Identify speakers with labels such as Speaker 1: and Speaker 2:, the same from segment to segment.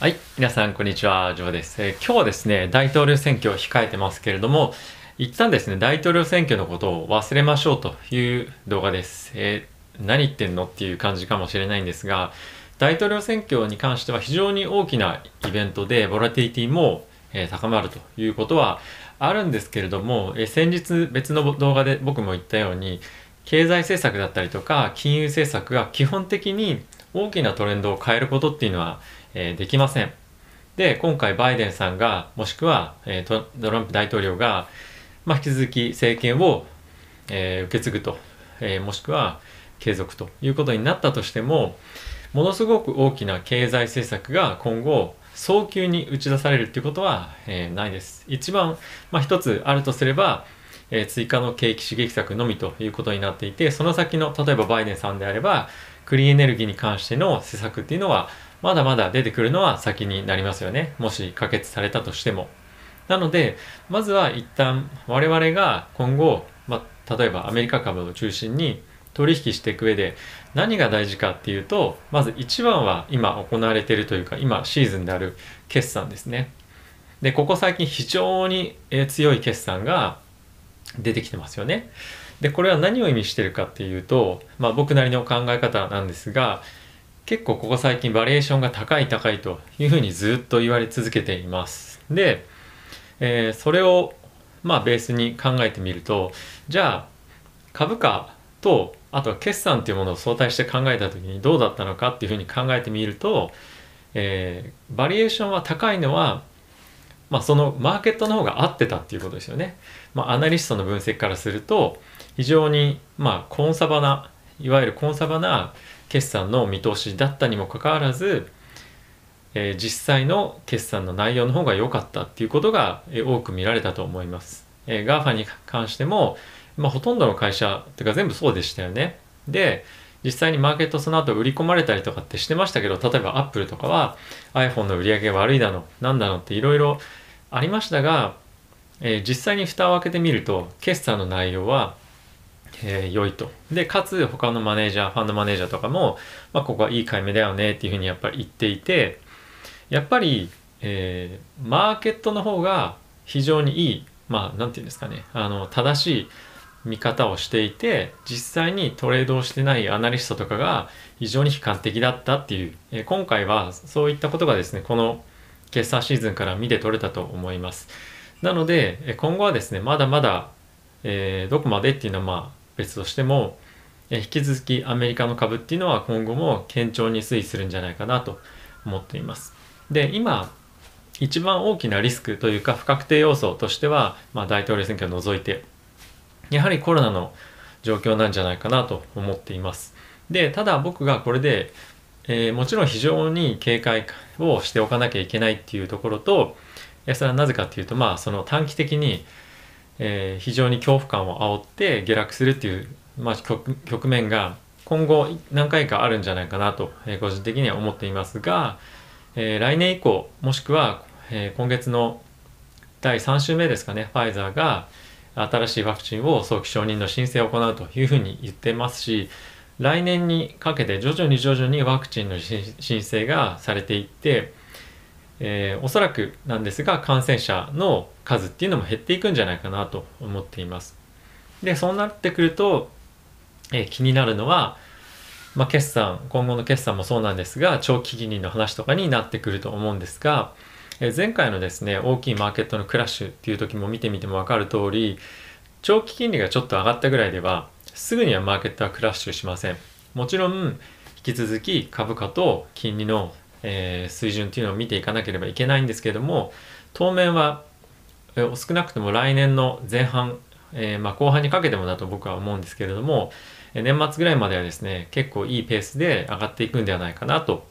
Speaker 1: はい、皆さんこんにちは、ジョーです、えー、今日はですね、大統領選挙を控えてますけれども、一旦ですね、大統領選挙のことを忘れましょうという動画です。えー、何言ってんのっていう感じかもしれないんですが、大統領選挙に関しては非常に大きなイベントで、ボラティティも、えー、高まるということはあるんですけれども、え先日別の動画で僕も言ったように、経済政策だったりとか金融政策が基本的に大きなトレンドを変えることっていうのは、えー、できません。で、今回バイデンさんが、もしくは、えー、トランプ大統領が、まあ、引き続き政権を、えー、受け継ぐと、えもしくは継続ということになったとしても、ものすごく大きな経済政策が今後早急に打ち出されるっていうことは、えないです。一番、まあ、一つあるとすれば、え追加の景気刺激策のみということになっていて、その先の、例えばバイデンさんであれば、クリーンエネルギーに関しての施策っていうのは、まだまだ出てくるのは先になりますよね。もし可決されたとしても。なので、まずは一旦我々が今後、まあ、例えばアメリカ株を中心に取引していく上で何が大事かっていうと、まず一番は今行われているというか、今シーズンである決算ですね。で、ここ最近非常に強い決算が出てきてますよね。でこれは何を意味してるかっていうと、まあ、僕なりの考え方なんですが結構ここ最近バリエーションが高い高いというふうにずっと言われ続けています。で、えー、それをまあベースに考えてみるとじゃあ株価とあとは決算っていうものを相対して考えた時にどうだったのかっていうふうに考えてみると、えー、バリエーションは高いのはまあ、そのマーケットの方が合ってたっていうことですよね。まあ、アナリストの分析からすると非常にまあコンサバないわゆるコンサバな決算の見通しだったにもかかわらず、えー、実際の決算の内容の方が良かったっていうことが、えー、多く見られたと思います。えー、GAFA に関しても、まあ、ほとんどの会社っていうか全部そうでしたよね。で実際にマーケットその後売り込まれたりとかってしてましたけど例えば Apple とかは iPhone の売り上げ悪いだのなんだのっていろいろありましたが、えー、実際に蓋を開けてみると決算の内容は、えー、良いと。でかつ他のマネージャーファンドマネージャーとかも、まあ、ここはいい買い目だよねっていうふうにやっぱり言っていてやっぱり、えー、マーケットの方が非常にいいまあ何て言うんですかねあの正しい見方をしていて実際にトレードをしてないアナリストとかが非常に悲観的だったっていう、えー、今回はそういったことがですねこの決算シーズンから見て取れたと思います。なので今後はですねまだまだ、えー、どこまでっていうのはまあ別としても、えー、引き続きアメリカの株っていうのは今後も堅調に推移するんじゃないかなと思っていますで今一番大きなリスクというか不確定要素としては、まあ、大統領選挙を除いてやはりコロナの状況なんじゃないかなと思っています。で、ただ僕がこれで、えー、もちろん非常に警戒をしておかなきゃいけないっていうところと、それはなぜかっていうと、まあ、その短期的に、えー、非常に恐怖感を煽って下落するっていう、まあ、局面が今後何回かあるんじゃないかなと、えー、個人的には思っていますが、えー、来年以降もしくは、え今月の第3週目ですかねファイザーが、新しいワクチンを早期承認の申請を行うというふうに言ってますし来年にかけて徐々に徐々にワクチンの申請がされていって、えー、おそらくなんですが感染者の数っていうのも減っていくんじゃないかなと思っています。でそうなってくると、えー、気になるのは、まあ、決算今後の決算もそうなんですが長期金利の話とかになってくると思うんですがえ前回のですね大きいマーケットのクラッシュっていう時も見てみても分かる通り長期金利がちょっと上がったぐらいではすぐにはマーケットはクラッシュしませんもちろん引き続き株価と金利の、えー、水準っていうのを見ていかなければいけないんですけれども当面は、えー、少なくとも来年の前半、えー、まあ、後半にかけてもだと僕は思うんですけれども年末ぐらいまではですね結構いいペースで上がっていくんではないかなと、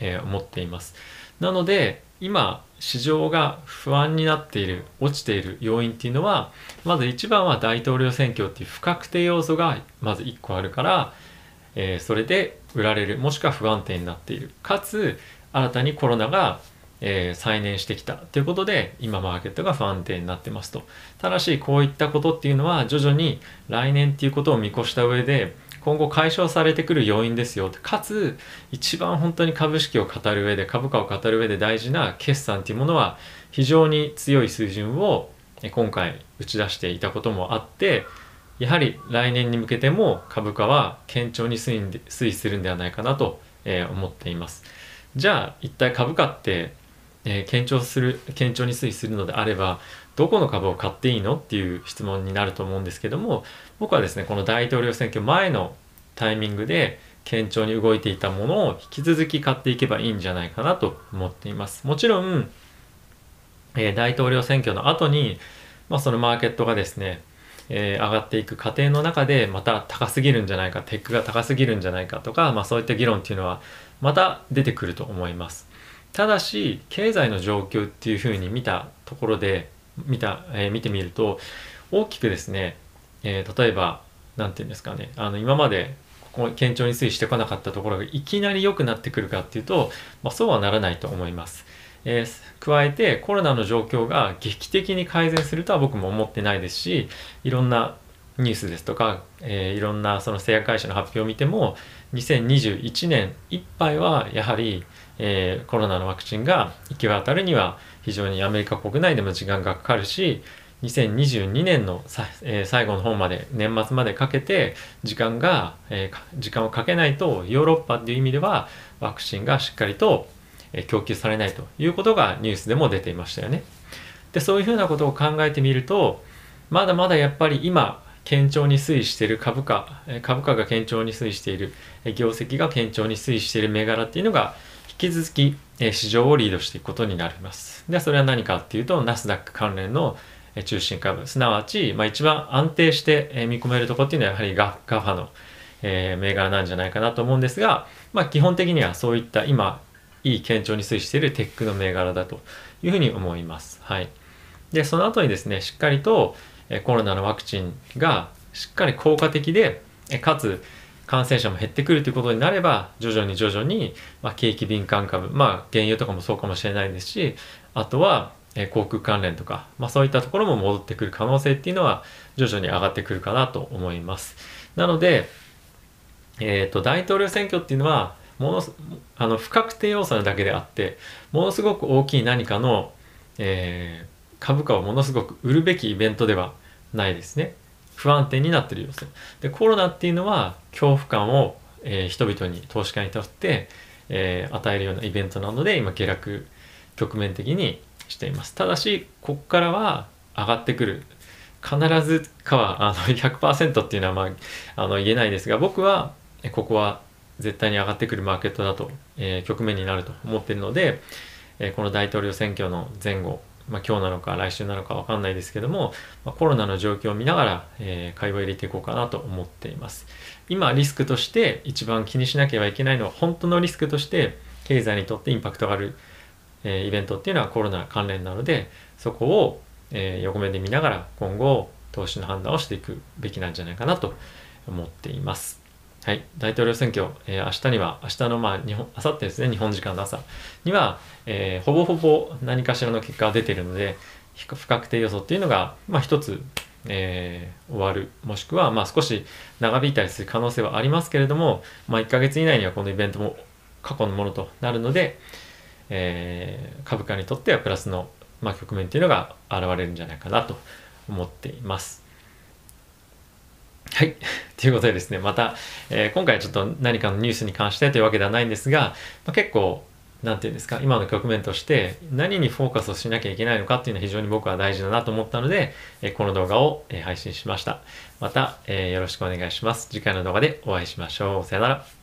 Speaker 1: え思っています。なので今市場が不安になっている落ちている要因っていうのはまず一番は大統領選挙っていう不確定要素がまず1個あるから、えー、それで売られるもしくは不安定になっているかつ新たにコロナが、えー、再燃してきたということで今マーケットが不安定になってますとただしこういったことっていうのは徐々に来年っていうことを見越した上で今後解消されてくる要因ですよかつ一番本当に株式を語る上で株価を語る上で大事な決算っていうものは非常に強い水準を今回打ち出していたこともあってやはり来年に向けても株価は堅調に推移するんではないかなと思っています。じゃあ一体株価ってえー、堅調する堅調に推移するのであればどこの株を買っていいのっていう質問になると思うんですけども僕はですねこの大統領選挙前のタイミングで堅調に動いていたものを引き続き買っていけばいいんじゃないかなと思っています。もちろん、えー、大統領選挙の後に、まあ、そのマーケットがですねえー、上がっていく過程の中でまた高すぎるんじゃないかテックが高すぎるんじゃないかとか、まあ、そういった議論っていうのはまた出てくると思いますただし経済の状況っていうふうに見たところで見た、えー、見てみると大きくですね、えー、例えば何て言うんですかねあの今までここ堅調に推移してこなかったところがいきなり良くなってくるかっていうと、まあ、そうはならないと思います。えー、加えてコロナの状況が劇的に改善するとは僕も思ってないですしいろんなニュースですとか、えー、いろんなその製薬会社の発表を見ても2021年いっぱいはやはりえー、コロナのワクチンが行き渡るには非常にアメリカ国内でも時間がかかるし2022年のさ、えー、最後の方まで年末までかけて時間が、えー、時間をかけないとヨーロッパっていう意味ではワクチンがしっかりと、え、供給されないということがニュースでも出ていましたよね。でそういうふうなことを考えてみるとまだまだやっぱり今堅調に推移している株価株価が堅調に推移している業績が堅調に推移している銘柄っていうのが引き続き、市場をリードしていくことになります。で、それは何かっていうと、ナスダック関連の中心株、すなわち、まあ、一番安定して見込めるところっていうのはやはりガガファの、えー、銘柄なんじゃないかなと思うんですが、まあ、基本的にはそういった今、いい堅調に推移しているテックの銘柄だというふうに思います。はい。で、その後にですね、しっかりとコロナのワクチンがしっかり効果的で、かつ感染者も減ってくるということになれば徐々に徐々に、まあ、景気敏感株まあ原油とかもそうかもしれないですしあとは、航空関連とか、まあ、そういったところも戻ってくる可能性っていうのは徐々に上がってくるかなと思います。なので、えーと、大統領選挙っていうのはものあの不確定要素なだけであってものすごく大きい何かの、えー、株価をものすごく売るべきイベントではないですね。不安定になってる要素でコロナっていうのは恐怖感を、えー、人々に投資家にとって、えー、与えるようなイベントなので今下落局面的にしています。ただしここからは上がってくる。必ずかはあの 100%っていうのは、まあ、あの言えないですが僕はここは絶対に上がってくるマーケットだと、えー、局面になると思っているので、えー、この大統領選挙の前後まあ、今日なのか来週なのか分かんないですけども、まあ、コロナの状況を見ながら、えー、会話を入れていこうかなと思っています。今リスクとして一番気にしなければいけないのは本当のリスクとして経済にとってインパクトがある、えー、イベントっていうのはコロナ関連なのでそこを、えー、横目で見ながら今後投資の判断をしていくべきなんじゃないかなと思っています。はい、大統領選挙、えー、明日には、明日の、まあ、日本、明後日ですね、日本時間の朝には、えー、ほぼほぼ何かしらの結果が出ているので、不確定予想っていうのが、まあ、一つ、えー、終わる、もしくは、まあ、少し長引いたりする可能性はありますけれども、まあ、1ヶ月以内にはこのイベントも過去のものとなるので、えー、株価にとってはプラスの、まあ、局面っていうのが現れるんじゃないかなと思っています。はい。ということでですね、また、えー、今回はちょっと何かのニュースに関してというわけではないんですが、まあ、結構、なんていうんですか、今の局面として何にフォーカスをしなきゃいけないのかっていうのは非常に僕は大事だなと思ったので、えー、この動画を、え、配信しました。また、えよろしくお願いします。次回の動画でお会いしましょう。さよなら。